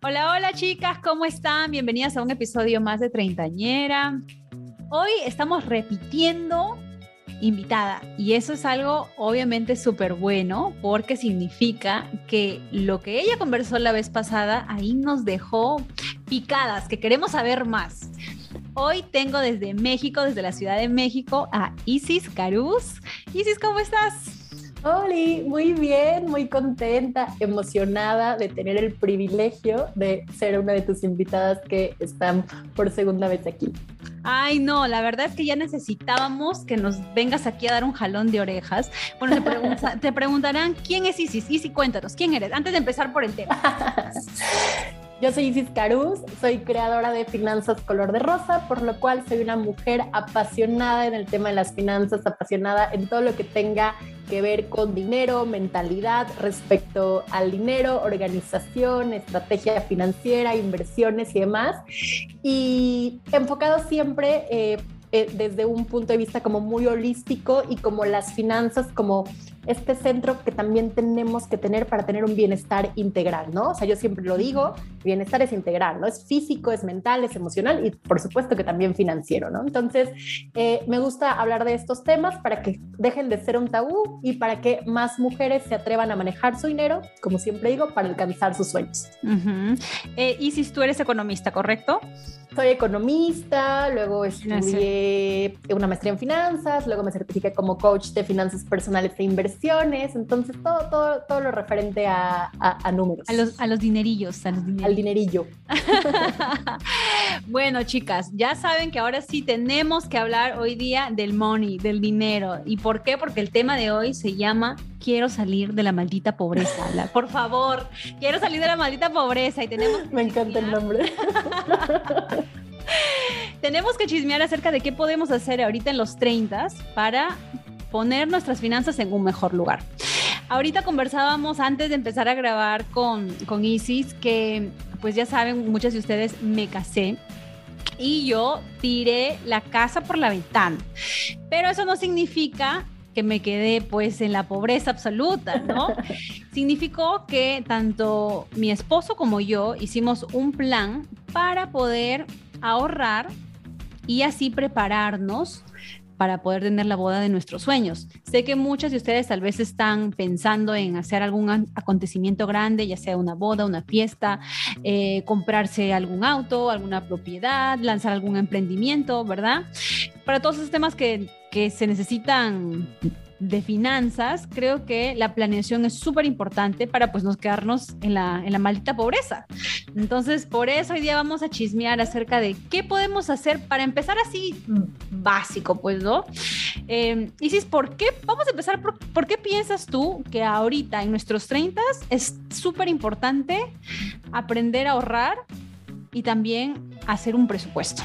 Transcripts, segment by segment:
Hola, hola chicas, ¿cómo están? Bienvenidas a un episodio más de Treintañera. Hoy estamos repitiendo invitada y eso es algo obviamente súper bueno porque significa que lo que ella conversó la vez pasada ahí nos dejó picadas, que queremos saber más. Hoy tengo desde México, desde la Ciudad de México, a Isis Caruz. Isis, ¿cómo estás? Hola, muy bien, muy contenta, emocionada de tener el privilegio de ser una de tus invitadas que están por segunda vez aquí. Ay, no, la verdad es que ya necesitábamos que nos vengas aquí a dar un jalón de orejas. Bueno, te, te preguntarán, ¿quién es Isis? Isis, cuéntanos, ¿quién eres? Antes de empezar por el tema. Yo soy Isis Caruz, soy creadora de Finanzas Color de Rosa, por lo cual soy una mujer apasionada en el tema de las finanzas, apasionada en todo lo que tenga que ver con dinero, mentalidad respecto al dinero, organización, estrategia financiera, inversiones y demás. Y enfocado siempre... Eh, eh, desde un punto de vista como muy holístico y como las finanzas como este centro que también tenemos que tener para tener un bienestar integral, ¿no? O sea, yo siempre lo digo, bienestar es integral, ¿no? Es físico, es mental, es emocional y por supuesto que también financiero, ¿no? Entonces, eh, me gusta hablar de estos temas para que dejen de ser un tabú y para que más mujeres se atrevan a manejar su dinero, como siempre digo, para alcanzar sus sueños. Eh, y si tú eres economista, ¿correcto? Soy economista, luego estudié una maestría en finanzas, luego me certifiqué como coach de finanzas personales e inversión entonces todo, todo, todo lo referente a, a, números. A los, a los dinerillos, Al dinerillo. bueno, chicas, ya saben que ahora sí tenemos que hablar hoy día del money, del dinero. ¿Y por qué? Porque el tema de hoy se llama Quiero salir de la maldita pobreza. por favor, quiero salir de la maldita pobreza y tenemos... Me encanta el nombre. tenemos que chismear acerca de qué podemos hacer ahorita en los 30 para poner nuestras finanzas en un mejor lugar. Ahorita conversábamos antes de empezar a grabar con, con Isis que, pues ya saben, muchas de ustedes me casé y yo tiré la casa por la ventana. Pero eso no significa que me quedé pues en la pobreza absoluta, ¿no? Significó que tanto mi esposo como yo hicimos un plan para poder ahorrar y así prepararnos para poder tener la boda de nuestros sueños. Sé que muchas de ustedes tal vez están pensando en hacer algún acontecimiento grande, ya sea una boda, una fiesta, eh, comprarse algún auto, alguna propiedad, lanzar algún emprendimiento, ¿verdad? Para todos esos temas que, que se necesitan de finanzas, creo que la planeación es súper importante para pues no quedarnos en la, en la maldita pobreza. Entonces, por eso hoy día vamos a chismear acerca de qué podemos hacer para empezar así básico, pues, ¿no? Eh, Isis, ¿por qué? Vamos a empezar por, ¿por qué piensas tú que ahorita en nuestros 30 es súper importante aprender a ahorrar y también hacer un presupuesto?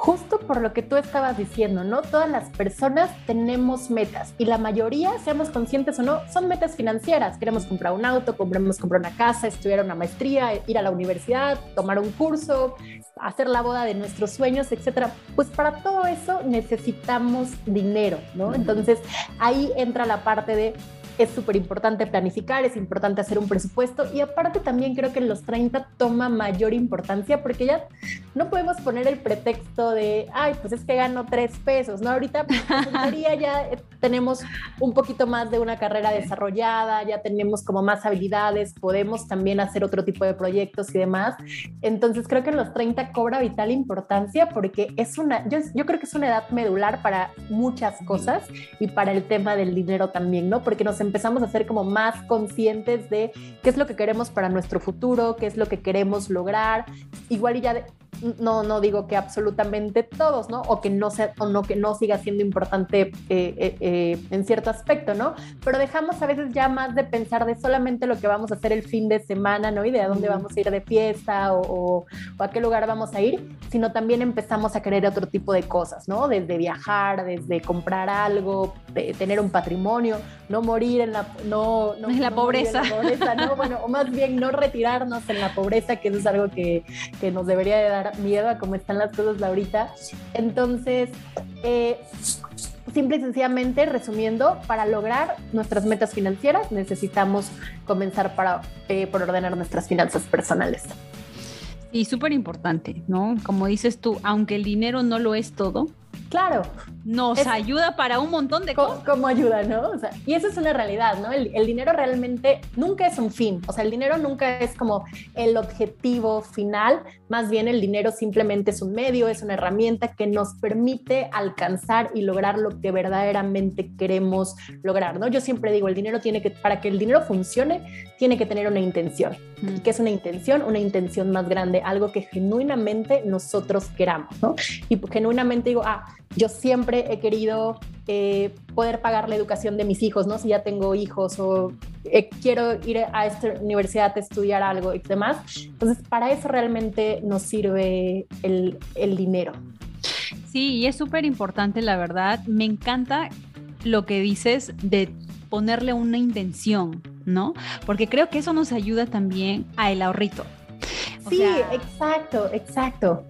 Justo por lo que tú estabas diciendo, ¿no? Todas las personas tenemos metas y la mayoría, seamos conscientes o no, son metas financieras. Queremos comprar un auto, queremos comprar una casa, estudiar una maestría, ir a la universidad, tomar un curso, hacer la boda de nuestros sueños, etcétera. Pues para todo eso necesitamos dinero, ¿no? Entonces ahí entra la parte de es súper importante planificar, es importante hacer un presupuesto y aparte también creo que en los 30 toma mayor importancia porque ya no podemos poner el pretexto de, ay, pues es que gano tres pesos, ¿no? Ahorita pues, ya tenemos un poquito más de una carrera desarrollada, ya tenemos como más habilidades, podemos también hacer otro tipo de proyectos y demás. Entonces creo que en los 30 cobra vital importancia porque es una, yo, yo creo que es una edad medular para muchas cosas y para el tema del dinero también, ¿no? Porque nos empezamos a ser como más conscientes de qué es lo que queremos para nuestro futuro, qué es lo que queremos lograr. Igual y ya no, no digo que absolutamente todos, ¿no? O que no sea, o no que no siga siendo importante eh, eh, eh, en cierto aspecto, ¿no? Pero dejamos a veces ya más de pensar de solamente lo que vamos a hacer el fin de semana, ¿no? Y de a dónde vamos a ir de fiesta o, a qué lugar vamos a ir, sino también empezamos a querer otro tipo de cosas, ¿no? Desde viajar, desde comprar algo, de tener un patrimonio, no morir en la, no, no, en la pobreza. En la pobreza, ¿no? Bueno, o más bien no retirarnos en la pobreza, que eso es algo que, que nos debería de dar miedo a cómo están las cosas ahorita. Entonces, eh, simple y sencillamente, resumiendo, para lograr nuestras metas financieras necesitamos comenzar para, eh, por ordenar nuestras finanzas personales. Y súper importante, ¿no? Como dices tú, aunque el dinero no lo es todo, Claro. Nos ayuda para un montón de cosas. Como ayuda, ¿no? y eso es una realidad, ¿no? El, dinero realmente nunca es un fin. O sea, el dinero nunca es como el objetivo final. Más bien el dinero simplemente es un medio, es una herramienta que nos permite alcanzar y lograr lo que verdaderamente queremos lograr, ¿no? Yo siempre digo, el dinero tiene que, para que el dinero funcione, tiene que tener una intención. Mm. ¿Y qué es una intención? Una intención más grande, algo que genuinamente nosotros queramos, ¿no? Y genuinamente digo, ah, yo siempre he querido eh, poder pagar la educación de mis hijos, ¿no? Si ya tengo hijos o eh, quiero ir a esta universidad a estudiar algo y demás. Entonces, para eso realmente nos sirve el, el dinero. Sí, y es súper importante, la verdad. Me encanta lo que dices de ponerle una intención, ¿no? Porque creo que eso nos ayuda también a el ahorrito. sí, exacto, exacto.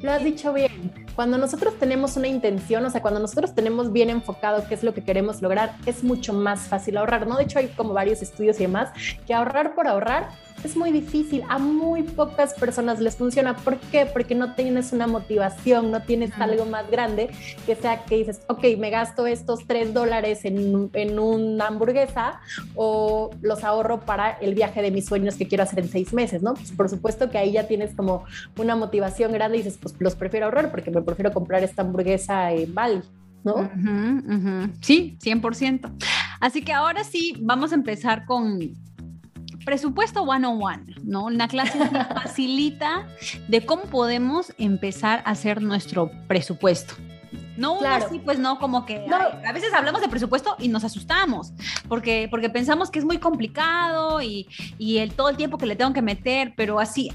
Lo has dicho bien cuando nosotros tenemos una intención, o sea, cuando nosotros tenemos bien enfocado qué es lo que queremos lograr, es mucho más fácil ahorrar, ¿no? De hecho, hay como varios estudios y demás que ahorrar por ahorrar es muy difícil, a muy pocas personas les funciona. ¿Por qué? Porque no tienes una motivación, no tienes algo más grande que sea que dices, ok, me gasto estos tres dólares en, en, una hamburguesa o los ahorro para el viaje de mis sueños que quiero hacer en seis meses, ¿no? Pues por supuesto que ahí ya tienes como una motivación grande y dices, pues los prefiero ahorrar porque me prefiero comprar esta hamburguesa en Bali. ¿No? Sí, 100%. Así que ahora sí, vamos a empezar con presupuesto one on one, ¿no? Una clase facilita de cómo podemos empezar a hacer nuestro presupuesto. No claro. así, pues no, como que a veces hablamos de presupuesto y nos asustamos, porque, porque pensamos que es muy complicado y, y el, todo el tiempo que le tengo que meter, pero así,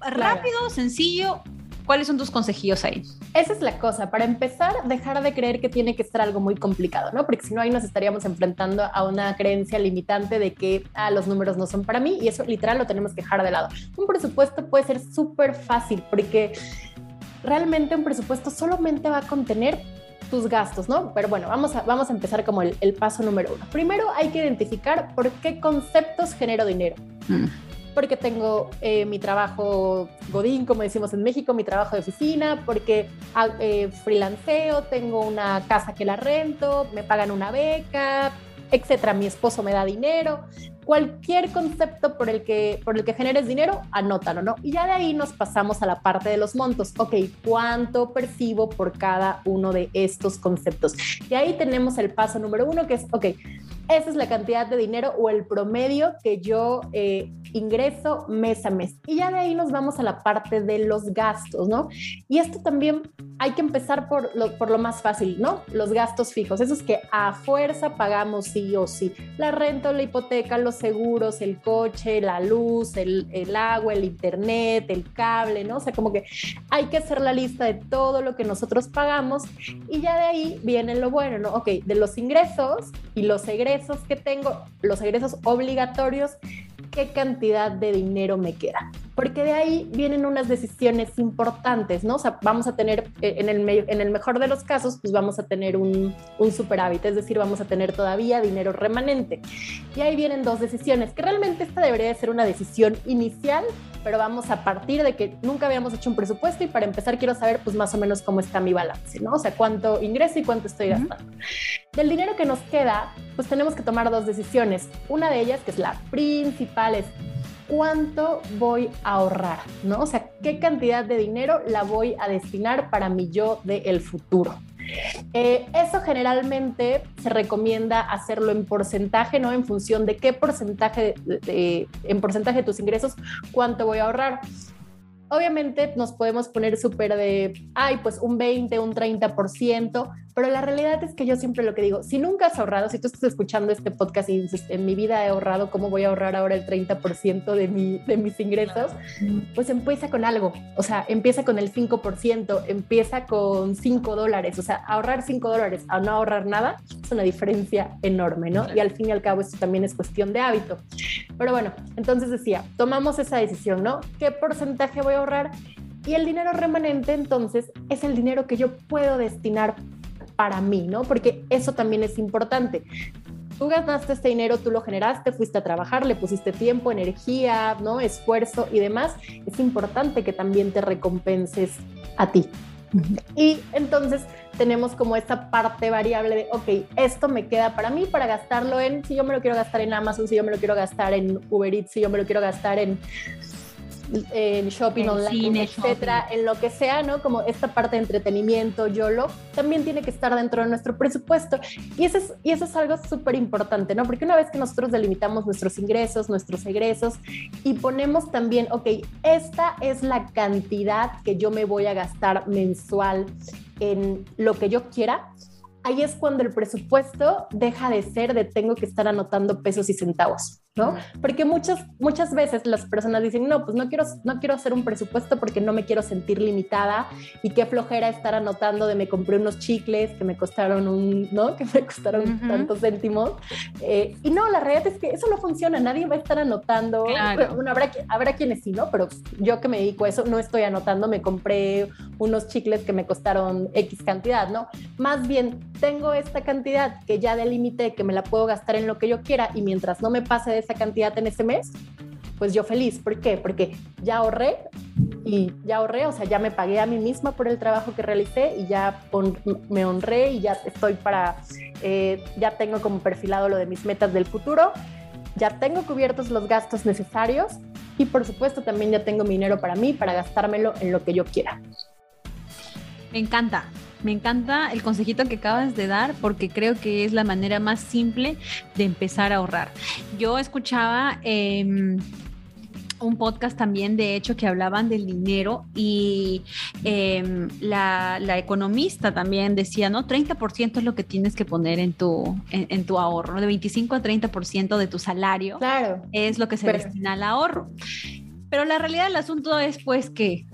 rápido, sencillo, ¿Cuáles son tus consejillos ahí? Esa es la cosa. Para empezar, dejar de creer que tiene que ser algo muy complicado, ¿no? Porque si no, ahí nos estaríamos enfrentando a una creencia limitante de que ah, los números no son para mí y eso literal lo tenemos que dejar de lado. Un presupuesto puede ser súper fácil porque realmente un presupuesto solamente va a contener tus gastos, ¿no? Pero bueno, vamos a, vamos a empezar como el, paso número uno. Primero hay que identificar por qué conceptos genero dinero. Mm porque tengo eh, mi trabajo godín, como decimos en México, mi trabajo de oficina, porque ah, eh, freelanceo, tengo una casa que la rento, me pagan una beca, etcétera. Mi esposo me da dinero. Cualquier concepto por el que, por el que generes dinero, anótalo, ¿no? Y ya de ahí nos pasamos a la parte de los montos. Ok, ¿cuánto percibo por cada uno de estos conceptos? Y ahí tenemos el paso número uno, que es, ok, esa es la cantidad de dinero o el promedio que yo eh, ingreso mes a mes. Y ya de ahí nos vamos a la parte de los gastos, ¿no? Y esto también hay que empezar por lo, por lo más fácil, ¿no? Los gastos fijos, esos que a fuerza pagamos sí o sí. La renta, la hipoteca, los seguros, el coche, la luz, el, el agua, el internet, el cable, ¿no? O sea, como que hay que hacer la lista de todo lo que nosotros pagamos y ya de ahí viene lo bueno, ¿no? Ok, de los ingresos y los egresos que tengo, los egresos obligatorios, ¿qué cantidad de dinero me queda? Porque de ahí vienen unas decisiones importantes, ¿no? O sea, vamos a tener, eh, en el, en el mejor de los casos, pues vamos a tener un, un superávit, es decir, vamos a tener todavía dinero remanente. Y ahí vienen dos decisiones, que realmente esta debería de ser una decisión inicial pero vamos a partir de que nunca habíamos hecho un presupuesto y para empezar quiero saber pues más o menos cómo está mi balance, ¿no? O sea, cuánto ingreso y cuánto estoy gastando. Del dinero que nos queda, pues tenemos que tomar dos decisiones. Una de ellas, que es la principal, es cuánto voy a ahorrar, ¿no? O sea, qué cantidad de dinero la voy a destinar para mi yo del futuro. Eh, eso generalmente se recomienda hacerlo en porcentaje, ¿no? En función de qué porcentaje, en porcentaje de tus ingresos, cuánto voy a ahorrar. Obviamente nos podemos poner súper de, ay, pues un 20, un 30%, pero la realidad es que yo siempre lo que digo, si nunca has ahorrado, si tú estás escuchando este podcast y dices, en mi vida he ahorrado, ¿cómo voy a ahorrar ahora el 30% de, mi, de mis ingresos? Pues empieza con algo, o sea, empieza con el 5%, empieza con 5 dólares, o sea, ahorrar 5 dólares a no ahorrar nada es una diferencia enorme, ¿no? Y al fin y al cabo esto también es cuestión de hábito. Pero bueno, entonces decía, tomamos esa decisión, ¿no? ¿Qué porcentaje voy a ahorrar? Y el dinero remanente entonces es el dinero que yo puedo destinar para mí, ¿no? Porque eso también es importante. Tú ganaste este dinero, tú lo generaste, fuiste a trabajar, le pusiste tiempo, energía, ¿no? Esfuerzo y demás. Es importante que también te recompenses a ti. Y entonces tenemos como esta parte variable de, ok, esto me queda para mí para gastarlo en, si yo me lo quiero gastar en Amazon, si yo me lo quiero gastar en Uber Eats, si yo me lo quiero gastar en en shopping online, etcétera, en lo que sea, ¿no? Como esta parte de entretenimiento, YOLO, también tiene que estar dentro de nuestro presupuesto. Y eso es, y eso es algo súper importante, ¿no? Porque una vez que nosotros delimitamos nuestros ingresos, nuestros egresos y ponemos también, ok, esta es la cantidad que yo me voy a gastar mensual en lo que yo quiera, ahí es cuando el presupuesto deja de ser de tengo que estar anotando pesos y centavos. ¿No? Porque muchas, muchas veces las personas dicen, no, pues no quiero, no quiero hacer un presupuesto porque no me quiero sentir limitada y qué flojera estar anotando de me compré unos chicles que me costaron un, ¿no? Que me costaron tantos céntimos. Eh, y no, la realidad es que eso no funciona, nadie va a estar anotando. Bueno, habrá, habrá quienes sí, ¿no? Pero yo que me dedico a eso, no estoy anotando, me compré unos chicles que me costaron X cantidad, ¿no? Más bien, tengo esta cantidad que ya delimité, que me la puedo gastar en lo que yo quiera y mientras no me pase de cantidad en ese mes, pues yo feliz. ¿Por qué? Porque ya ahorré y ya ahorré, o sea, ya me pagué a mí misma por el trabajo que realicé y ya me honré y ya estoy para, eh, ya tengo como perfilado lo de mis metas del futuro, ya tengo cubiertos los gastos necesarios y por supuesto también ya tengo mi dinero para mí, para gastármelo en lo que yo quiera. Me encanta. Me encanta el consejito que acabas de dar porque creo que es la manera más simple de empezar a ahorrar. Yo escuchaba... Em, un podcast también, de hecho, que hablaban del dinero y em, la, economista también decía, ¿no? 30% es lo que tienes que poner en tu, en, tu ahorro, de 25 a 30% de tu salario claro. es lo que se destina al ahorro. Pero la realidad del asunto es pues que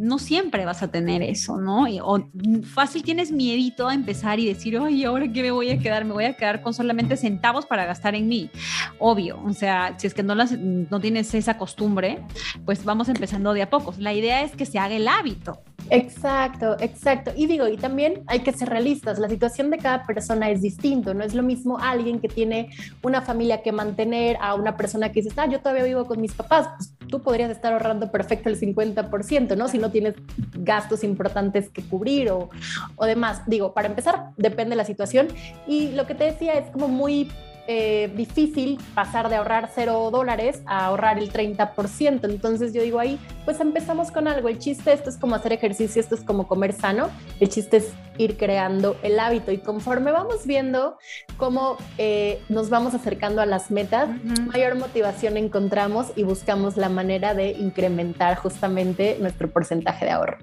no siempre vas a tener eso, ¿no? o fácil tienes miedito a empezar y decir, ay, ¿ahora qué me voy a quedar? Me voy a quedar con solamente centavos para gastar en mí. Obvio, o sea, si es que no, las, no tienes esa costumbre, pues vamos empezando de a pocos. La idea es que se haga el hábito. Exacto, exacto. Y digo, y también hay que ser realistas, la situación de cada persona es distinto, no es lo mismo alguien que tiene una familia que mantener a una persona que dice, ah, yo todavía vivo con mis papás, pues tú podrías estar ahorrando perfecto el 50%, ¿no? Si no tienes gastos importantes que cubrir o, o demás. Digo, para empezar, depende de la situación. Y lo que te decía es como muy eh, difícil pasar de ahorrar cero dólares a ahorrar el 30%. Entonces yo digo ahí, pues empezamos con algo. El chiste, esto es como hacer ejercicio, esto es como comer sano. El chiste es ir creando el hábito y conforme vamos viendo cómo eh, nos vamos acercando a las metas, mayor motivación encontramos y buscamos la manera de incrementar justamente nuestro porcentaje de ahorro.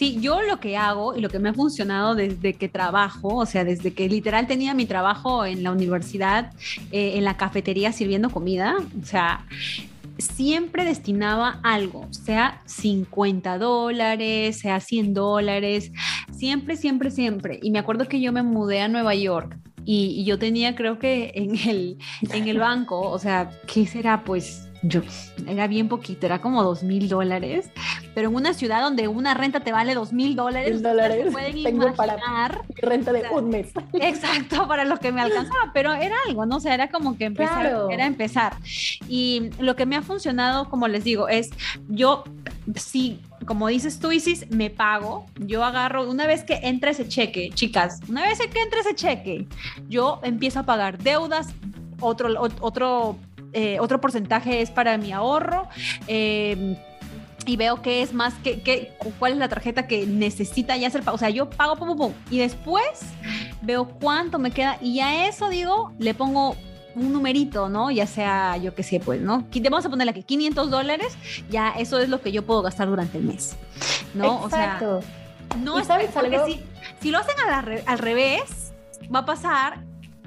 Sí, yo lo que hago y lo que me ha funcionado desde que trabajo, o sea, desde que literal tenía mi trabajo en la universidad, eh, en la cafetería sirviendo comida, o sea, siempre destinaba algo, sea 50 dólares, sea 100 dólares, siempre, siempre, siempre. Y me acuerdo que yo me mudé a Nueva York y, yo tenía creo que en el, en el banco, o sea, ¿qué será? Pues yo era bien poquito, era como dos mil dólares, pero en una ciudad donde una renta te vale dos mil dólares, pueden tengo para renta de un mes. Exacto, para lo que me alcanzaba, pero era algo, ¿no? O sea, era como que empezar, era empezar. Y lo que me ha funcionado, como les digo, es yo sí como dices tú, Isis, me pago, yo agarro, una vez que entra ese cheque, chicas, una vez que entra ese cheque, yo empiezo a pagar deudas, otro, otro eh, otro porcentaje es para mi ahorro. Eh, y veo qué es más, que, cuál es la tarjeta que necesita ya hacer pago. O sea, yo pago, pum, pum, y después veo cuánto me queda y a eso digo, le pongo un numerito, ¿no? Ya sea, yo qué sé, pues, ¿no? Vamos a ponerle aquí 500 dólares, ya eso es lo que yo puedo gastar durante el mes, ¿no? Exacto. O sea, no es porque si, si, lo hacen al revés, va a pasar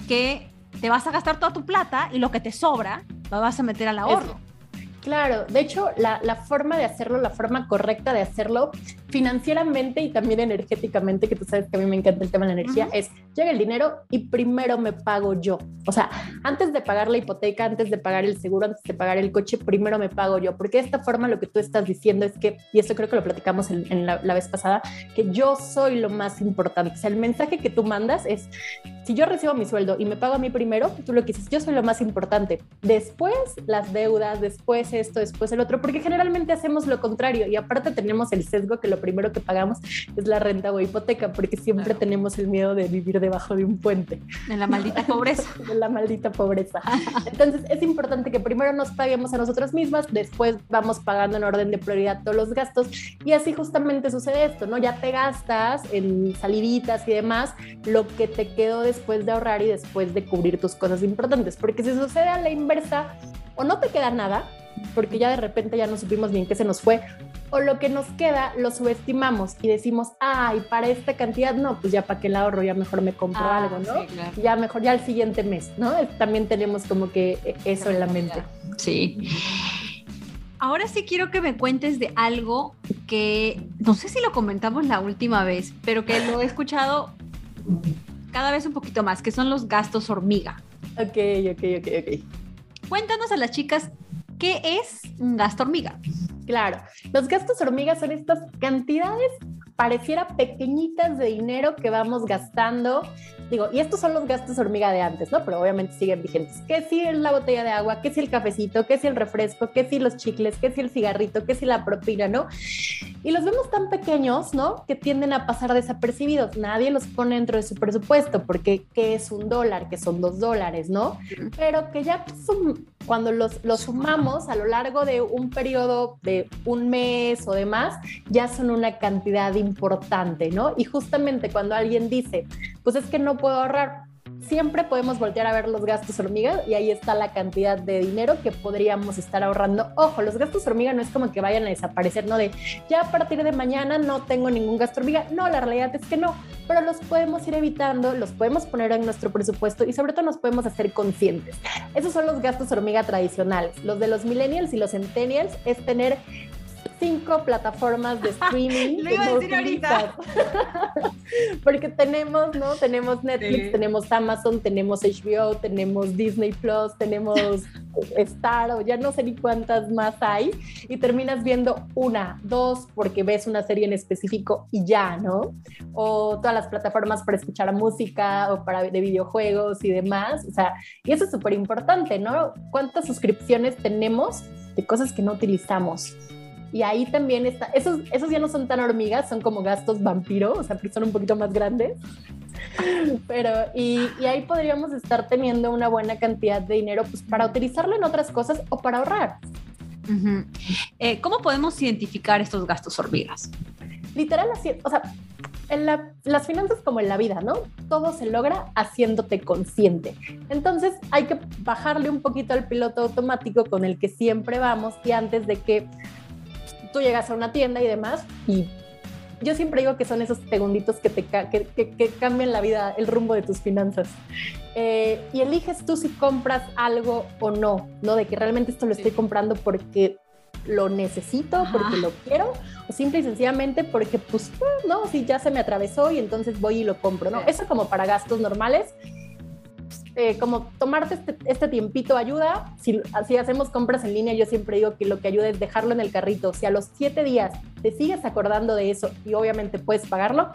que te vas a gastar toda tu plata y lo que te sobra lo vas a meter al ahorro. Claro, de hecho, la, la, forma de hacerlo, la forma correcta de hacerlo financieramente y también energéticamente, que tú sabes que a mí me encanta el tema de la energía, es llega el dinero y primero me pago yo. O sea, antes de pagar la hipoteca, antes de pagar el seguro, antes de pagar el coche, primero me pago yo. Porque de esta forma lo que tú estás diciendo es que, y esto creo que lo platicamos en, la, la vez pasada, que yo soy lo más importante. O sea, el mensaje que tú mandas es, si yo recibo mi sueldo y me pago a mí primero, tú lo que dices, yo soy lo más importante. Después las deudas, después esto, después el otro, porque generalmente hacemos lo contrario y aparte tenemos el sesgo que lo primero que pagamos es la renta o hipoteca, porque siempre tenemos el miedo de vivir debajo de un puente. En la maldita pobreza. en la maldita pobreza. Entonces es importante que primero nos paguemos a nosotras mismas, después vamos pagando en orden de prioridad todos los gastos y así justamente sucede esto, ¿no? Ya te gastas en saliditas y demás lo que te quedó de después de ahorrar y después de cubrir tus cosas importantes. Porque si sucede a la inversa, o no te queda nada, porque ya de repente ya no supimos bien qué se nos fue, o lo que nos queda lo subestimamos y decimos, ay, para esta cantidad no, pues ya para que el ahorro, ya mejor me compro ah, algo, ¿no? Ya mejor, ya el siguiente mes, ¿no? También tenemos como que e, eso en la mente. Sí. Ahora sí quiero que me cuentes de algo que no sé si lo comentamos la última vez, pero que lo he escuchado cada vez un poquito más, que son los gastos hormiga. Ok, ok, ok, ok. Cuéntanos a las chicas qué es un gasto hormiga. Claro, los gastos hormiga son estas cantidades pareciera pequeñitas de dinero que vamos gastando. Digo, y estos son los gastos hormiga de antes, ¿no? Pero obviamente siguen vigentes. ¿Qué si la botella de agua? ¿Qué si el cafecito? ¿Qué si el refresco? ¿Qué si los chicles? ¿Qué si el cigarrito? ¿Qué si la propina, no? Y los vemos tan pequeños, ¿no? Que tienden a pasar desapercibidos. Nadie los pone dentro de su presupuesto porque ¿qué es un dólar? Que son dos dólares, ¿no? Pero que ya cuando los, los sumamos a lo largo de un periodo de un mes o demás, ya son una cantidad importante, ¿no? Y justamente cuando alguien dice, pues es que no puedo ahorrar, siempre podemos voltear a ver los gastos hormiga y ahí está la cantidad de dinero que podríamos estar ahorrando. Ojo, los gastos hormiga no es como que vayan a desaparecer, no de ya a partir de mañana no tengo ningún gasto hormiga. No, la realidad es que no, pero los podemos ir evitando, los podemos poner en nuestro presupuesto y sobre todo nos podemos hacer conscientes. Esos son los gastos hormiga tradicionales. Los de los millennials y los centennials es tener cinco plataformas de streaming. que no ahorita. Porque tenemos, ¿no? Tenemos Netflix, tenemos Amazon, tenemos HBO, tenemos Disney Plus, tenemos Star, o ya no sé ni cuántas más hay. Y terminas viendo una, dos, porque ves una serie en específico y ya, ¿no? O todas las plataformas para escuchar música o para de videojuegos y demás. O sea, y eso es súper importante, ¿no? ¿Cuántas suscripciones tenemos de cosas que no utilizamos? Y ahí también está, esos, esos ya no son tan hormigas, son como gastos vampiro, o sea, que son un poquito más grandes. Pero, y, y, ahí podríamos estar teniendo una buena cantidad de dinero pues, para utilizarlo en otras cosas o para ahorrar. Eh, ¿Cómo podemos identificar estos gastos hormigas? Literal, así, o sea, en las finanzas como en la vida, ¿no? Todo se logra haciéndote consciente. Entonces hay que bajarle un poquito al piloto automático con el que siempre vamos y antes de que tú llegas a una tienda y demás, y yo siempre digo que son esos segunditos que te que, que, cambian la vida, el rumbo de tus finanzas. Eh, y eliges tú si compras algo o no, ¿no? De que realmente esto lo estoy comprando porque lo necesito, porque lo quiero, o simple y sencillamente porque, pues, no, si ya se me atravesó y entonces voy y lo compro, ¿no? Eso como para gastos normales. Eh, como tomarte este, este, tiempito ayuda. Si hacemos compras en línea, yo siempre digo que lo que ayuda es dejarlo en el carrito. Si a los siete días te sigues acordando de eso y obviamente puedes pagarlo,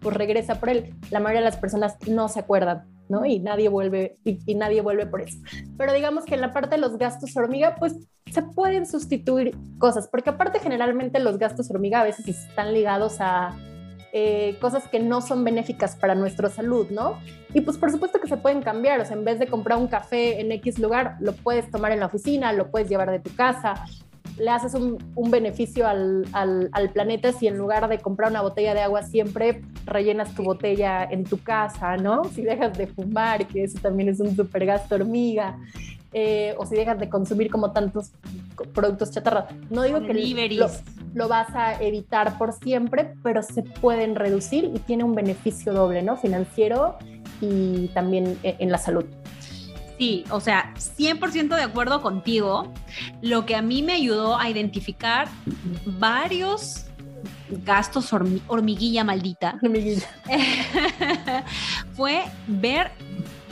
pues regresa por él. La mayoría de las personas no se acuerdan, ¿no? Y nadie vuelve, y, nadie vuelve por eso. Pero digamos que en la parte de los gastos hormiga, pues se pueden sustituir cosas, porque aparte generalmente los gastos hormiga a veces están ligados a eh, cosas que no son benéficas para nuestra salud, ¿no? Y pues por supuesto que se pueden cambiar, o sea, en vez de comprar un café en X lugar, lo puedes tomar en la oficina, lo puedes llevar de tu casa, le haces un, beneficio al, planeta si en lugar de comprar una botella de agua siempre rellenas tu botella en tu casa, ¿no? Si dejas de fumar, que eso también es un super gasto hormiga. Eh, o si dejas de consumir como tantos productos chatarra. No digo que lo, lo, vas a evitar por siempre, pero se pueden reducir y tiene un beneficio doble, ¿no? Financiero y también e, en la salud. Sí, o sea, 100% de acuerdo contigo. Lo que a mí me ayudó a identificar varios gastos hormiguilla maldita hormiguilla. fue ver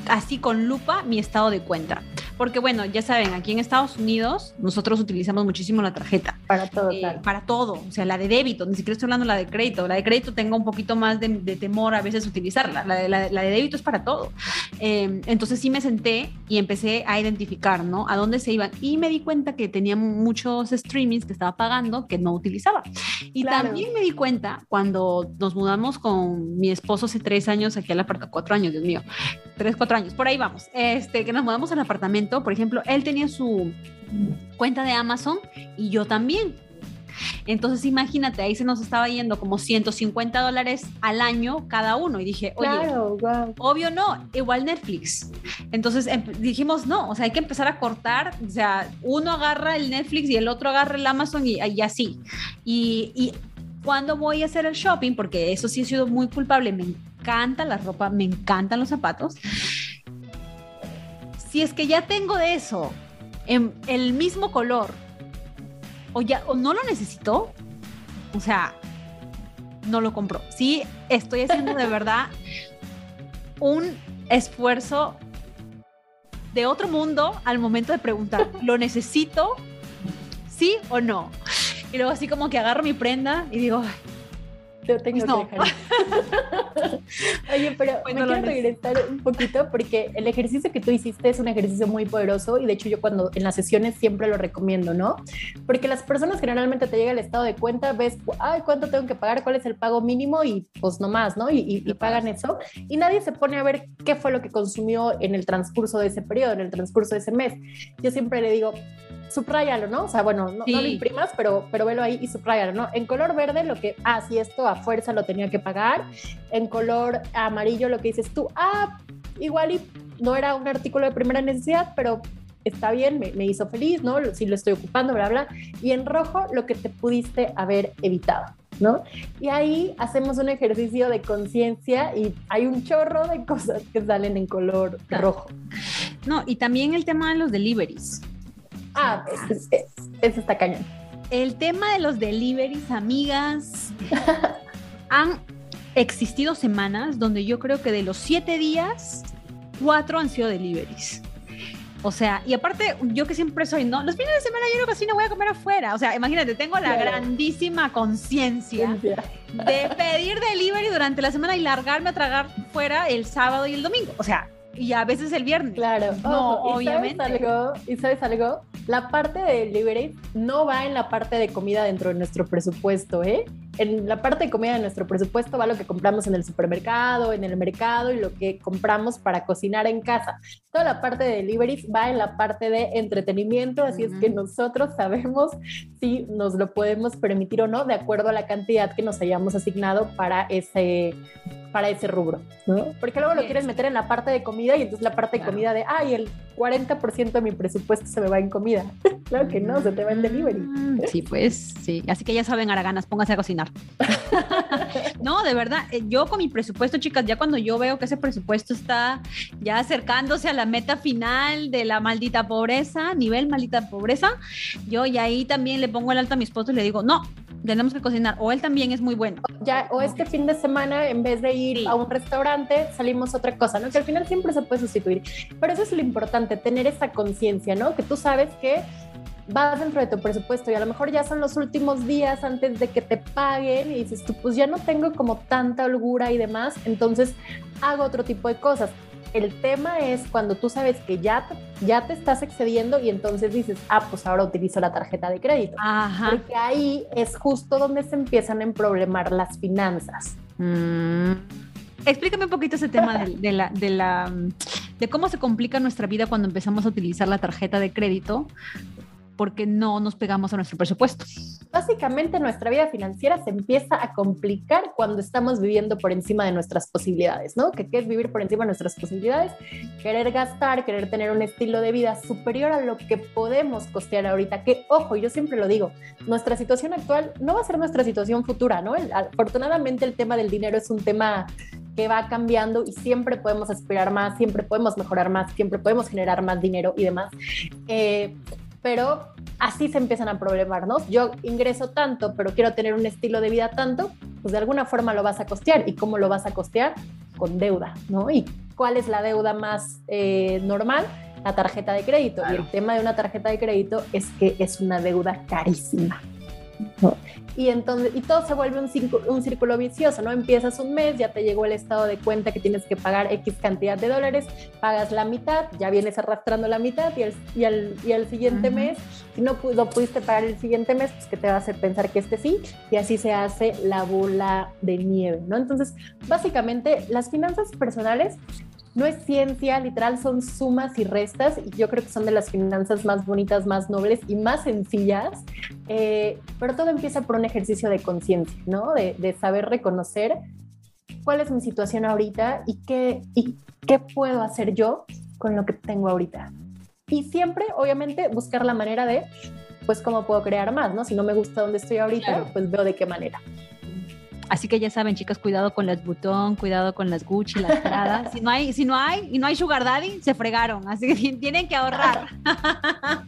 así con lupa mi estado de cuenta. Porque bueno, ya saben, aquí en Estados Unidos nosotros utilizamos muchísimo la tarjeta. Para todo, eh, Para todo, o sea, la de débito, ni siquiera estoy hablando de la de crédito. La de crédito tengo un poquito más de, temor a veces utilizarla. La de, la, de débito es para todo. Em, entonces sí me senté y empecé a identificar, ¿no? A dónde se iban. Y me di cuenta que tenía muchos streamings que estaba pagando que no utilizaba. Y también me di cuenta cuando nos mudamos con mi esposo hace tres años aquí al apartamento, cuatro años, Dios mío, tres, cuatro años, por ahí vamos, este, que nos mudamos al apartamento por ejemplo, él tenía su cuenta de Amazon y yo también. Entonces imagínate, ahí se nos estaba yendo como 150 dólares al año cada uno. Y dije, oye, obvio no, igual Netflix. Entonces em, dijimos, no, o sea, hay que empezar a cortar. O sea, uno agarra el Netflix y el otro agarra el Amazon y, así. Y, y cuando voy a hacer el shopping, porque eso sí ha sido muy culpable, me encanta la ropa, me encantan los zapatos si es que ya tengo de eso en el mismo color o ya o no lo necesito, o sea, no lo compro. Sí, estoy haciendo de verdad un esfuerzo de otro mundo al momento de preguntar, ¿lo necesito? ¿Sí o no? Y luego así como que agarro mi prenda y digo, tengo pues que dejar. Oye, pero me quiero regresar un poquito porque el ejercicio que tú hiciste es un ejercicio muy poderoso y de hecho yo cuando en las sesiones siempre lo recomiendo, ¿no? Porque las personas generalmente te llega el estado de cuenta, ves, ay, ¿cuánto tengo que pagar? ¿Cuál es el pago mínimo? Y pues nomás, ¿no? Y, y pagan eso. Y nadie se pone a ver qué fue lo que consumió en el transcurso de ese periodo, en el transcurso de ese mes. Yo siempre le digo, subrayalo, ¿no? O sea, bueno, no, lo imprimas, pero, pero velo ahí y subrayalo, ¿no? En color verde lo que, ah, sí, esto a fuerza lo tenía que pagar. En color amarillo lo que dices tú, ah, igual y no era un artículo de primera necesidad, pero está bien, me, me hizo feliz, ¿no? Si lo estoy ocupando, bla, bla. Y en rojo lo que te pudiste haber evitado. ¿no? Y ahí hacemos un ejercicio de conciencia y hay un chorro de cosas que salen en color rojo. No, y también el tema de los deliveries. Ah, eso, está cañón. El tema de los deliveries, amigas, han existido semanas donde yo creo que de los siete días, cuatro han sido deliveries. O sea, y aparte, yo que siempre soy, ¿no? Los fines de semana yo casi no voy a comer afuera. O sea, imagínate, tengo la grandísima conciencia de pedir delivery durante la semana y largarme a tragar fuera el sábado y el domingo. O sea, y a veces el viernes. Claro, no, obviamente. ¿sabes algo? ¿Y sabes algo? La parte de delivery no va en la parte de comida dentro de nuestro presupuesto, ¿eh? En la parte de comida de nuestro presupuesto va lo que compramos en el supermercado, en el mercado y lo que compramos para cocinar en casa. Toda la parte de delivery va en la parte de entretenimiento, así es que nosotros sabemos si nos lo podemos permitir o no de acuerdo a la cantidad que nos hayamos asignado para ese para ese rubro, ¿no? Porque luego lo quieres meter en la parte de comida y entonces la parte de comida de, ay, el 40% de mi presupuesto se me va en comida. claro que no, se te va en delivery. Mm, sí, pues sí. Así que ya saben, Araganas, pónganse a cocinar. no, de verdad, eh, yo con mi presupuesto, chicas, ya cuando yo veo que ese presupuesto está ya acercándose a la meta final de la maldita pobreza, nivel maldita pobreza, yo y ahí también le pongo el alto a mi esposo y le digo, no, tenemos que cocinar. O él también es muy bueno. Ya, o este fin de semana, en vez de ir a un restaurante, salimos otra cosa, ¿no? Que al final siempre se puede sustituir. Pero eso es lo importante, tener esa conciencia, ¿no? Que tú sabes que vas dentro de tu presupuesto y a lo mejor ya son los últimos días antes de que te paguen y dices tú, pues ya no tengo como tanta holgura y demás, entonces hago otro tipo de cosas. El tema es cuando tú sabes que ya, ya te estás excediendo y entonces dices, ah, pues ahora utilizo la tarjeta de crédito. Porque ahí es justo donde se empiezan a emproblemar las finanzas. Mm. Explícame un poquito ese tema de, la, de, la, de cómo se complica nuestra vida cuando empezamos a utilizar la tarjeta de crédito porque no nos pegamos a nuestro presupuesto. Básicamente nuestra vida financiera se empieza a complicar cuando estamos viviendo por encima de nuestras posibilidades, ¿no? ¿Qué, es vivir por encima de nuestras posibilidades? Querer gastar, querer tener un estilo de vida superior a lo que podemos costear ahorita. Que, ojo, yo siempre lo digo, nuestra situación actual no va a ser nuestra situación futura, ¿no? afortunadamente el tema del dinero es un tema que va cambiando y siempre podemos aspirar más, siempre podemos mejorar más, siempre podemos generar más dinero y demás. Eh, pero así se empiezan a problemarnos. Yo ingreso tanto, pero quiero tener un estilo de vida tanto, pues de alguna forma lo vas a costear. ¿Y cómo lo vas a costear? Con deuda, ¿no? ¿Y cuál es la deuda más eh, normal? La tarjeta de crédito. Y el tema de una tarjeta de crédito es que es una deuda carísima. ¿no? Y entonces y todo se vuelve un círculo, un círculo vicioso, ¿no? Empiezas un mes, ya te llegó el estado de cuenta que tienes que pagar X cantidad de dólares, pagas la mitad, ya vienes arrastrando la mitad y el, y el, y el siguiente mes, si no lo pudiste pagar el siguiente mes, pues que te va a hacer pensar que este sí, y así se hace la bola de nieve, ¿no? Entonces, básicamente, las finanzas personales no es ciencia, literal son sumas y restas y yo creo que son de las finanzas más bonitas, más nobles y más sencillas, eh, pero todo empieza por un ejercicio de conciencia, ¿no? De, saber reconocer cuál es mi situación ahorita y qué, y qué puedo hacer yo con lo que tengo ahorita. Y siempre, obviamente, buscar la manera de, pues, cómo puedo crear más, ¿no? Si no me gusta donde estoy ahorita, pues veo de qué manera. Así que ya saben, chicas, cuidado con las Butón, cuidado con las Gucci, las Prada. si no hay, si no hay, y no hay Sugar Daddy, se fregaron. Así que tienen que ahorrar.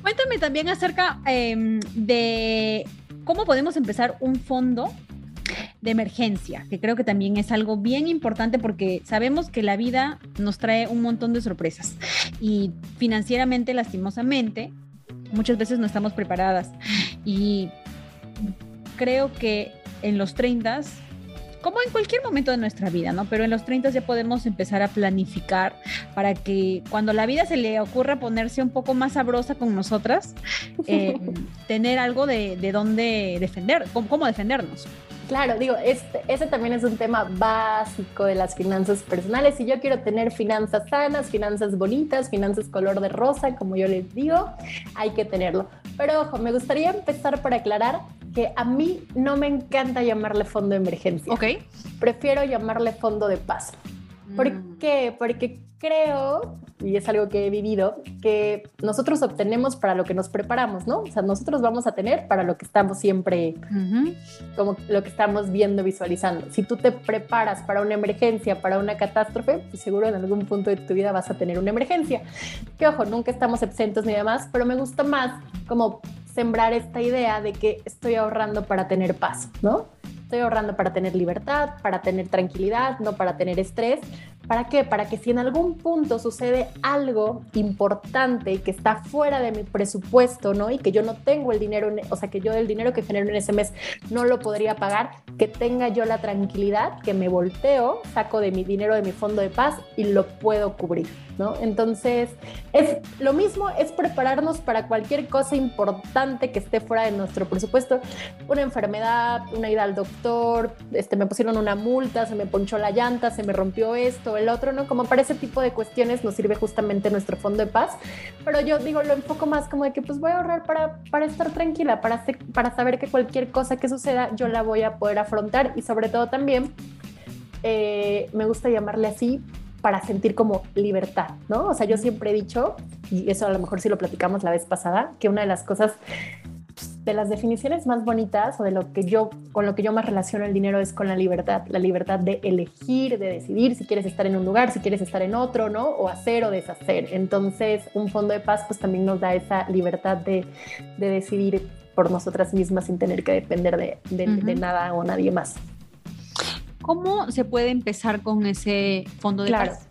Cuéntame también acerca em, de cómo podemos empezar un fondo de emergencia, que creo que también es algo bien importante porque sabemos que la vida nos trae un montón de sorpresas y financieramente, lastimosamente, muchas veces no estamos preparadas. Y creo que en los 30 como en cualquier momento de nuestra vida, ¿no? Pero en los 30 ya podemos empezar a planificar para que cuando la vida se le ocurra ponerse un poco más sabrosa con nosotras, eh, tener algo de, de dónde defender, cómo, defendernos. Claro, digo, este, ese también es un tema básico de las finanzas personales. Si yo quiero tener finanzas sanas, finanzas bonitas, finanzas color de rosa, como yo les digo, hay que tenerlo. Pero ojo, me gustaría empezar por aclarar que a mí no me encanta llamarle fondo de emergencia. Ok. Prefiero llamarle fondo de paz. ¿Por mm. qué? Porque creo, y es algo que he vivido, que nosotros obtenemos para lo que nos preparamos, ¿no? O sea, nosotros vamos a tener para lo que estamos siempre, como lo que estamos viendo, visualizando. Si tú te preparas para una emergencia, para una catástrofe, pues seguro en algún punto de tu vida vas a tener una emergencia. Que ojo, nunca estamos exentos ni demás, pero me gusta más como sembrar esta idea de que estoy ahorrando para tener paz, ¿no? Estoy ahorrando para tener libertad, para tener tranquilidad, no para tener estrés. ¿Para qué? Para que si en algún punto sucede algo importante y que está fuera de mi presupuesto, ¿no? Y que yo no tengo el dinero, o sea, que yo el dinero que genero en ese mes no lo podría pagar, que tenga yo la tranquilidad, que me volteo, saco de mi dinero de mi fondo de paz y lo puedo cubrir, ¿no? Entonces, es lo mismo, es prepararnos para cualquier cosa importante que esté fuera de nuestro presupuesto, una enfermedad, una ida al doctor este, me pusieron una multa, se me ponchó la llanta, se me rompió esto, el otro, ¿no? Como para ese tipo de cuestiones nos sirve justamente nuestro fondo de paz, pero yo digo, lo enfoco más como de que pues voy a ahorrar para, para estar tranquila, para, para saber que cualquier cosa que suceda yo la voy a poder afrontar y sobre todo también eh, me gusta llamarle así para sentir como libertad, ¿no? O sea, yo siempre he dicho, y eso a lo mejor sí lo platicamos la vez pasada, que una de las cosas de las definiciones más bonitas o de lo que yo, con lo que yo más relaciono el dinero es con la libertad, la libertad de elegir, de decidir si quieres estar en un lugar, si quieres estar en otro, ¿no? O hacer o deshacer. Entonces, un fondo de paz pues también nos da esa libertad de, de decidir por nosotras mismas sin tener que depender de, de, de nada o nadie más. ¿Cómo se puede empezar con ese fondo de claro. paz?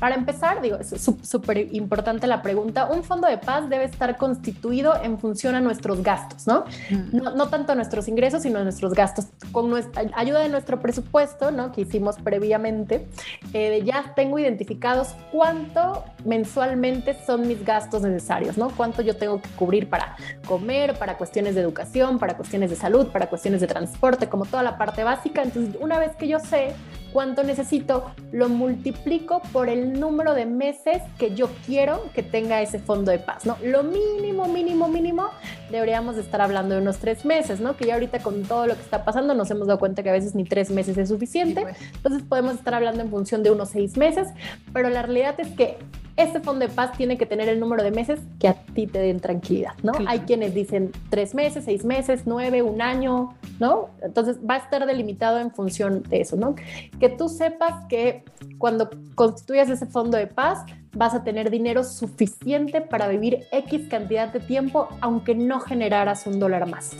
Para empezar, digo, es súper importante la pregunta. Un fondo de paz debe estar constituido en función a nuestros gastos, ¿no? Mm. No, no tanto a nuestros ingresos, sino a nuestros gastos. Con nuestra, ayuda de nuestro presupuesto, ¿no? Que hicimos previamente, eh, ya tengo identificados cuánto mensualmente son mis gastos necesarios, ¿no? Cuánto yo tengo que cubrir para comer, para cuestiones de educación, para cuestiones de salud, para cuestiones de transporte, como toda la parte básica. Entonces, una vez que yo sé cuánto necesito, lo multiplico por el número de meses que yo quiero que tenga ese fondo de paz, ¿no? Lo mínimo, mínimo, mínimo, deberíamos estar hablando de unos tres meses, ¿no? Que ya ahorita con todo lo que está pasando nos hemos dado cuenta que a veces ni tres meses es suficiente, pues. entonces podemos estar hablando en función de unos seis meses, pero la realidad es que ese fondo de paz tiene que tener el número de meses que a ti te den tranquilidad, ¿no? Hay quienes dicen tres meses, seis meses, nueve, un año, ¿no? Entonces va a estar delimitado en función de eso, ¿no? Que tú sepas que cuando constituyas ese fondo de paz vas a tener dinero suficiente para vivir X cantidad de tiempo, aunque no generaras un dólar más.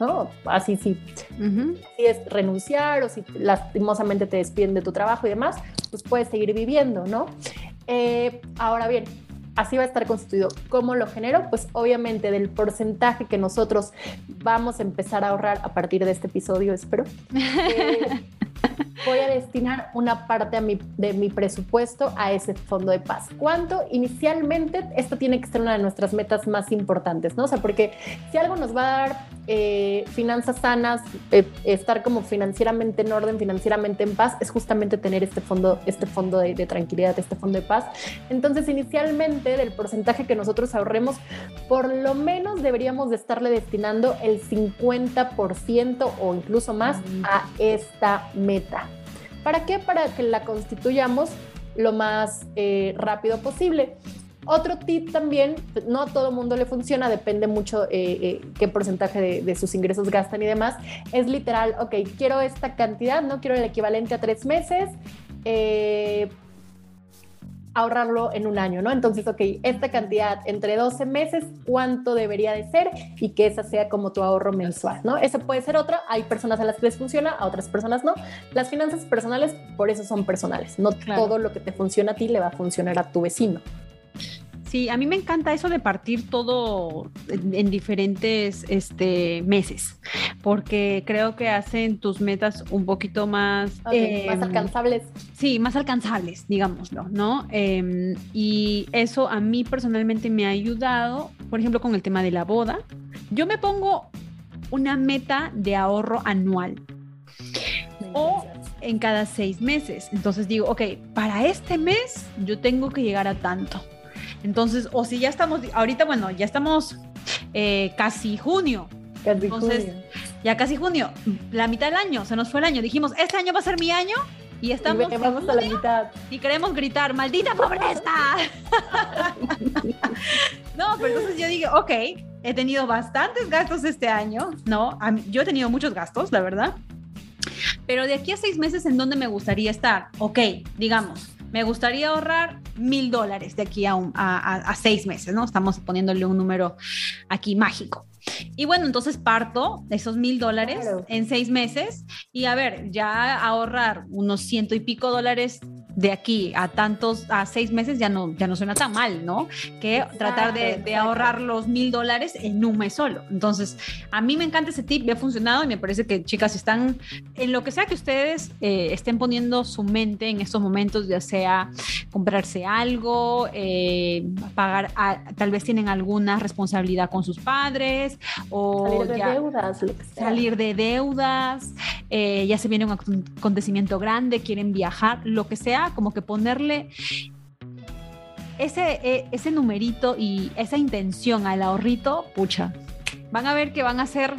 ¿no? Así sí. Si es renunciar o si lastimosamente te despiden de tu trabajo y demás, pues puedes seguir viviendo, ¿no? Eh, ahora bien, así va a estar constituido. ¿Cómo lo genero? Pues obviamente del porcentaje que nosotros vamos a empezar a ahorrar a partir de este episodio, espero. Eh, voy a destinar una parte de mi presupuesto a ese fondo de paz. ¿Cuánto? Inicialmente, esto tiene que ser una de nuestras metas más importantes, ¿no? O sea, porque si algo nos va a dar eh, finanzas sanas, eh, estar como financieramente en orden, financieramente en paz, es justamente tener este fondo, este fondo de, de tranquilidad, este fondo de paz. Entonces, inicialmente, del porcentaje que nosotros ahorremos, por lo menos deberíamos de estarle destinando el 50% o incluso más a esta meta. ¿Para qué? Para que la constituyamos lo más eh, rápido posible. Otro tip también, no a todo mundo le funciona, depende mucho eh, eh, qué porcentaje de, de, sus ingresos gastan y demás. Es literal, ok, quiero esta cantidad, no quiero el equivalente a tres meses, eh, ahorrarlo en un año, ¿no? Entonces, ok, esta cantidad entre 12 meses, ¿cuánto debería de ser? Y que esa sea como tu ahorro mensual, ¿no? Eso puede ser otra, hay personas a las que les funciona, a otras personas no. Las finanzas personales, por eso son personales, no claro. todo lo que te funciona a ti le va a funcionar a tu vecino. Sí, a mí me encanta eso de partir todo en, en, diferentes este, meses, porque creo que hacen tus metas un poquito más... Okay, eh, más alcanzables. Sí, más alcanzables, digámoslo, ¿no? Eh, y eso a mí personalmente me ha ayudado, por ejemplo, con el tema de la boda. Yo me pongo una meta de ahorro anual. O en cada seis meses. Entonces digo, ok, para este mes yo tengo que llegar a tanto. Entonces, o si ya estamos, ahorita, bueno, ya estamos eh, casi junio. Casi Entonces, junio. ya casi junio, la mitad del año, se nos fue el año. Dijimos, este año va a ser mi año y estamos. Y vamos a la mitad. Y queremos gritar, ¡maldita pobreza! no, pero entonces yo dije, ok, he tenido bastantes gastos este año, ¿no? Yo he tenido muchos gastos, la verdad. Pero de aquí a seis meses, ¿en dónde me gustaría estar? Ok, digamos, me gustaría ahorrar mil dólares de aquí a, un, a, a, seis meses, ¿no? Estamos poniéndole un número aquí mágico. Y bueno, entonces parto esos mil dólares claro. en seis meses y a ver, ya ahorrar unos ciento y pico dólares de aquí a tantos, a seis meses ya no, ya no suena tan mal, ¿no? Que exacto, tratar de, de, ahorrar los mil dólares en un mes solo. Entonces, a mí me encanta ese tip, me ha funcionado y me parece que chicas están, en lo que sea que ustedes eh, estén poniendo su mente en estos momentos, ya sea comprarse algo, eh, pagar, a, tal vez tienen alguna responsabilidad con sus padres o salir de ya, deudas, salir de deudas, eh, ya se viene un acontecimiento grande, quieren viajar, lo que sea, como que ponerle ese, e, ese numerito y esa intención al ahorrito, pucha, van a ver que van a ser,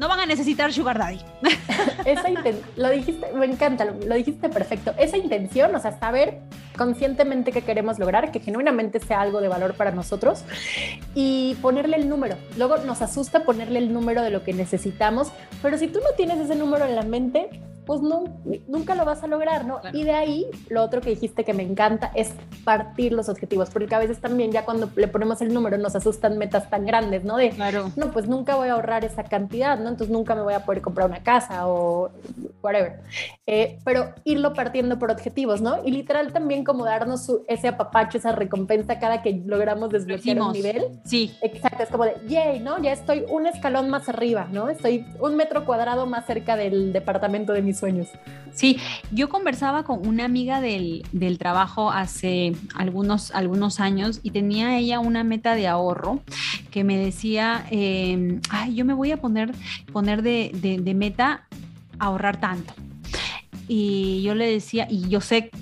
no van a necesitar Sugar Daddy. esa lo dijiste, me encanta, lo, lo, dijiste perfecto. Esa intención, o sea, saber conscientemente que queremos lograr, que genuinamente sea algo de valor para nosotros y ponerle el número. Luego nos asusta ponerle el número de lo que necesitamos, pero si tú no tienes ese número en la mente, pues no, nunca lo vas a lograr, ¿no? Y de ahí, lo otro que dijiste que me encanta es partir los objetivos, porque a veces también ya cuando le ponemos el número nos asustan metas tan grandes, ¿no? De, claro. no, pues nunca voy a ahorrar esa cantidad, ¿no? Entonces nunca me voy a poder comprar una casa o whatever. Eh, pero irlo partiendo por objetivos, ¿no? Y literal también como darnos ese apapacho, esa recompensa cada que logramos desbloquear un nivel. Sí. Exacto, es como de, yay, ¿no? Ya estoy un escalón más arriba, ¿no? Estoy un metro cuadrado más cerca del departamento de mis sueños. Sí, yo conversaba con una amiga del, trabajo hace algunos, algunos años y tenía ella una meta de ahorro que me decía, em, ay, yo me voy a poner, poner de, de meta ahorrar tanto. Y yo le decía, y yo sé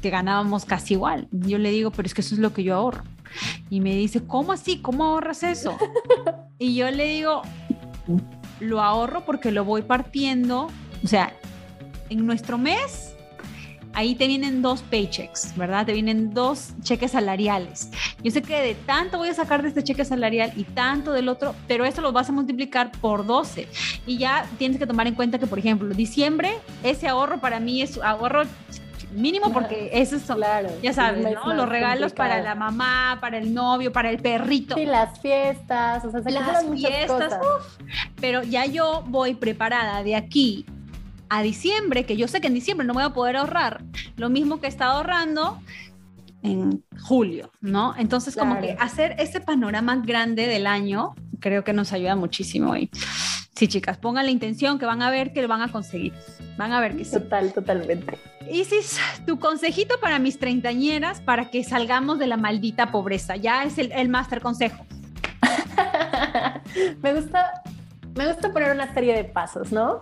que ganábamos casi igual. Yo le digo, pero es que eso es lo que yo ahorro. Y me dice, ¿cómo así? ¿Cómo ahorras eso? Y yo le digo, lo ahorro porque lo voy partiendo. O sea, en nuestro mes, ahí te vienen dos paychecks, ¿verdad? Te vienen dos cheques salariales. Yo sé que de tanto voy a sacar de este cheque salarial y tanto del otro, pero eso lo vas a multiplicar por 12. Y ya tienes que tomar en cuenta que, por ejemplo, diciembre, ese ahorro para mí es ahorro mínimo porque eso es, claro, ya sabes, ¿no? Los regalos para la mamá, para el novio, para el perrito. Sí, las fiestas, o sea, se las fiestas, pero ya yo voy preparada de aquí a diciembre, que yo sé que en diciembre no voy a poder ahorrar lo mismo que he estado ahorrando en julio, ¿no? Entonces, como que hacer ese panorama grande del año creo que nos ayuda muchísimo. Y sí, chicas, pongan la intención que van a ver que lo van a conseguir. Van a ver que sí. Total, totalmente. Isis, tu consejito para mis treintañeras para que salgamos de la maldita pobreza. Ya es el, el máster consejo. Me gusta me gusta poner una serie de pasos, ¿no?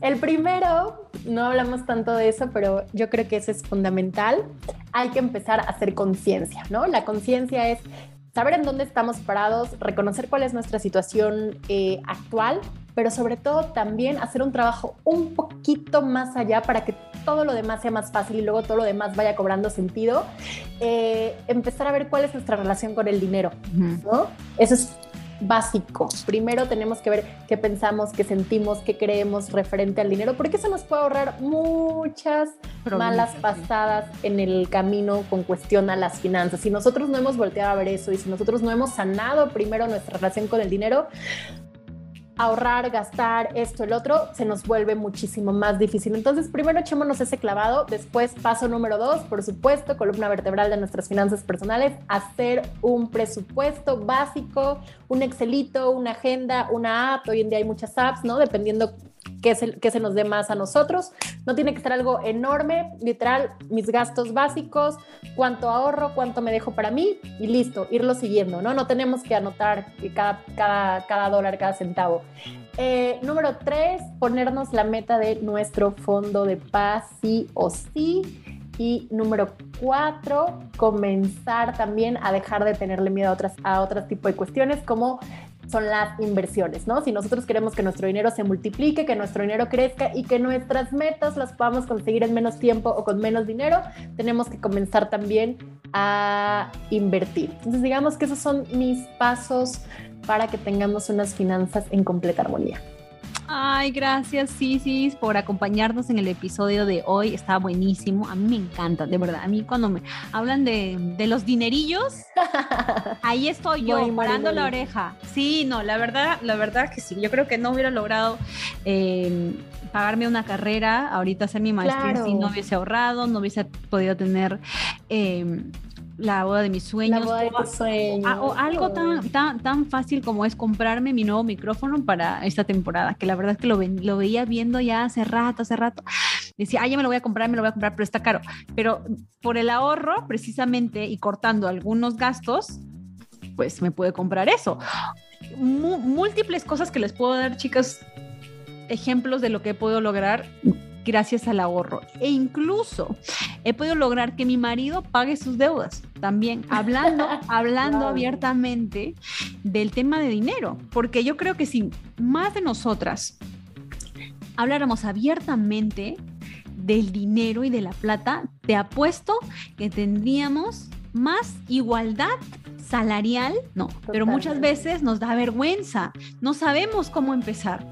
El primero, no hablamos tanto de eso, pero yo creo que eso es fundamental. Hay que empezar a hacer conciencia, ¿no? La conciencia es saber en dónde estamos parados, reconocer cuál es nuestra situación eh, actual, pero sobre todo también hacer un trabajo un poquito más allá para que todo lo demás sea más fácil y luego todo lo demás vaya cobrando sentido. Eh, empezar a ver cuál es nuestra relación con el dinero, ¿no? Eso es básico. Primero tenemos que ver qué pensamos, qué sentimos, qué creemos referente al dinero, porque eso nos puede ahorrar muchas malas pasadas en el camino con cuestión a las finanzas. Si nosotros no hemos volteado a ver eso y si nosotros no hemos sanado primero nuestra relación con el dinero, ahorrar, gastar, esto, el otro, se nos vuelve muchísimo más difícil. Entonces, primero echémonos ese clavado, después paso número dos, por supuesto, columna vertebral de nuestras finanzas personales, hacer un presupuesto básico, un Excelito, una agenda, una app, hoy en día hay muchas apps, ¿no? Dependiendo que se, que se nos dé más a nosotros. No tiene que ser algo enorme, literal, mis gastos básicos, cuánto ahorro, cuánto me dejo para mí y listo, irlo siguiendo, ¿no? No tenemos que anotar cada, cada, cada dólar, cada centavo. Eh, número tres, ponernos la meta de nuestro fondo de paz, sí o sí. Y número cuatro, comenzar también a dejar de tenerle miedo a otras, a otros tipos de cuestiones como son las inversiones, ¿no? Si nosotros queremos que nuestro dinero se multiplique, que nuestro dinero crezca y que nuestras metas las podamos conseguir en menos tiempo o con menos dinero, tenemos que comenzar también a invertir. Entonces, digamos que esos son mis pasos para que tengamos unas finanzas en completa armonía. Ay, gracias, Sisis, por acompañarnos en el episodio de hoy. Está buenísimo. A mí me encanta, de verdad. A mí cuando me hablan de, los dinerillos, ahí estoy yo, parando la oreja. Sí, no, la verdad, la verdad que sí. Yo creo que no hubiera logrado eh, pagarme una carrera, ahorita hacer mi maestría, si no hubiese ahorrado, no hubiese podido tener... Eh, la boda de mis sueños. La boda de tus sueños. O, algo tan, tan, tan fácil como es comprarme mi nuevo micrófono para esta temporada, que la verdad es que lo, veía viendo ya hace rato, hace rato. Decía, ya me lo voy a comprar, me lo voy a comprar, pero está caro. Pero por el ahorro, precisamente, y cortando algunos gastos, pues me pude comprar eso. múltiples cosas que les puedo dar, chicas, ejemplos de lo que he podido lograr gracias al ahorro. E incluso he podido lograr que mi marido pague sus deudas también, hablando, hablando abiertamente del tema de dinero, porque yo creo que si más de nosotras habláramos abiertamente del dinero y de la plata, te apuesto que tendríamos más igualdad salarial, no, pero muchas veces nos da vergüenza, no sabemos cómo empezar,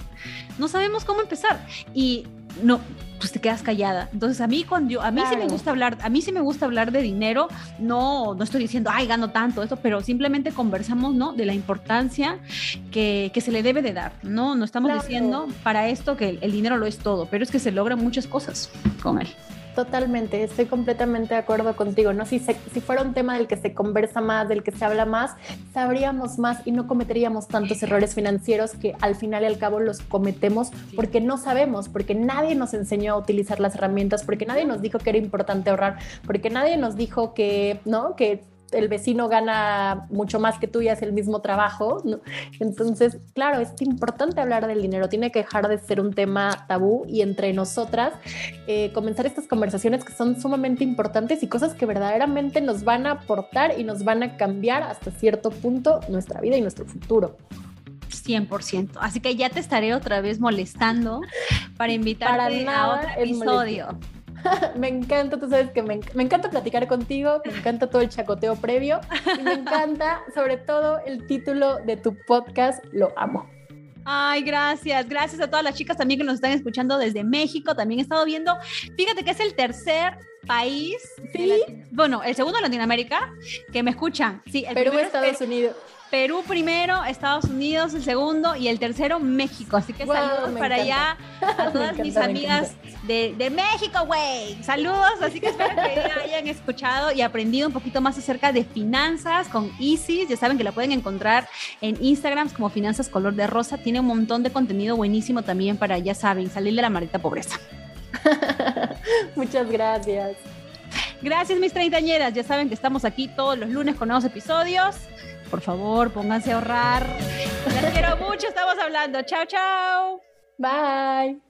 no sabemos cómo empezar. Y no, pues te quedas callada. Entonces a mí cuando yo, a mí sí me gusta hablar, a mí sí me gusta hablar de dinero, no, no estoy diciendo, ay, gano tanto, esto, pero simplemente conversamos, ¿no? De la importancia que, que se le debe de dar, ¿no? No estamos diciendo para esto que el, el dinero lo es todo, pero es que se logran muchas cosas con él. Totalmente, estoy completamente de acuerdo contigo, ¿no? Si, si fuera un tema del que se conversa más, del que se habla más, sabríamos más y no cometeríamos tantos errores financieros que al final y al cabo los cometemos porque no sabemos, porque nadie nos enseñó a utilizar las herramientas, porque nadie nos dijo que era importante ahorrar, porque nadie nos dijo que, ¿no? Que el vecino gana mucho más que tú y hace el mismo trabajo. Entonces, claro, es importante hablar del dinero, tiene que dejar de ser un tema tabú y entre nosotras eh, comenzar estas conversaciones que son sumamente importantes y cosas que verdaderamente nos van a aportar y nos van a cambiar hasta cierto punto nuestra vida y nuestro futuro. 100%. Así que ya te estaré otra vez molestando para invitarte a otro episodio. me encanta, tú sabes que me, encanta platicar contigo, me encanta todo el chacoteo previo y me encanta sobre todo el título de tu podcast, Lo amo. Ay, gracias. Gracias a todas las chicas también que nos están escuchando desde México. También he estado viendo, fíjate que es el tercer país, ¿Sí? bueno, el segundo de Latinoamérica, que me escuchan. Sí, el Perú, Estados Unidos. Perú primero, Estados Unidos el segundo y el tercero México. Así que saludos para allá a todas mis amigas de, de, México, güey. Saludos, así que espero que hayan escuchado y aprendido un poquito más acerca de finanzas con Isis. Ya saben que la pueden encontrar en Instagram como Finanzas Color de Rosa. Tiene un montón de contenido buenísimo también para, ya saben, salir de la maldita pobreza. Muchas gracias. Gracias, mis treintañeras. Ya saben que estamos aquí todos los lunes con nuevos episodios. Por favor, pónganse a ahorrar. Les quiero mucho, estamos hablando. Chao, chao. Bye.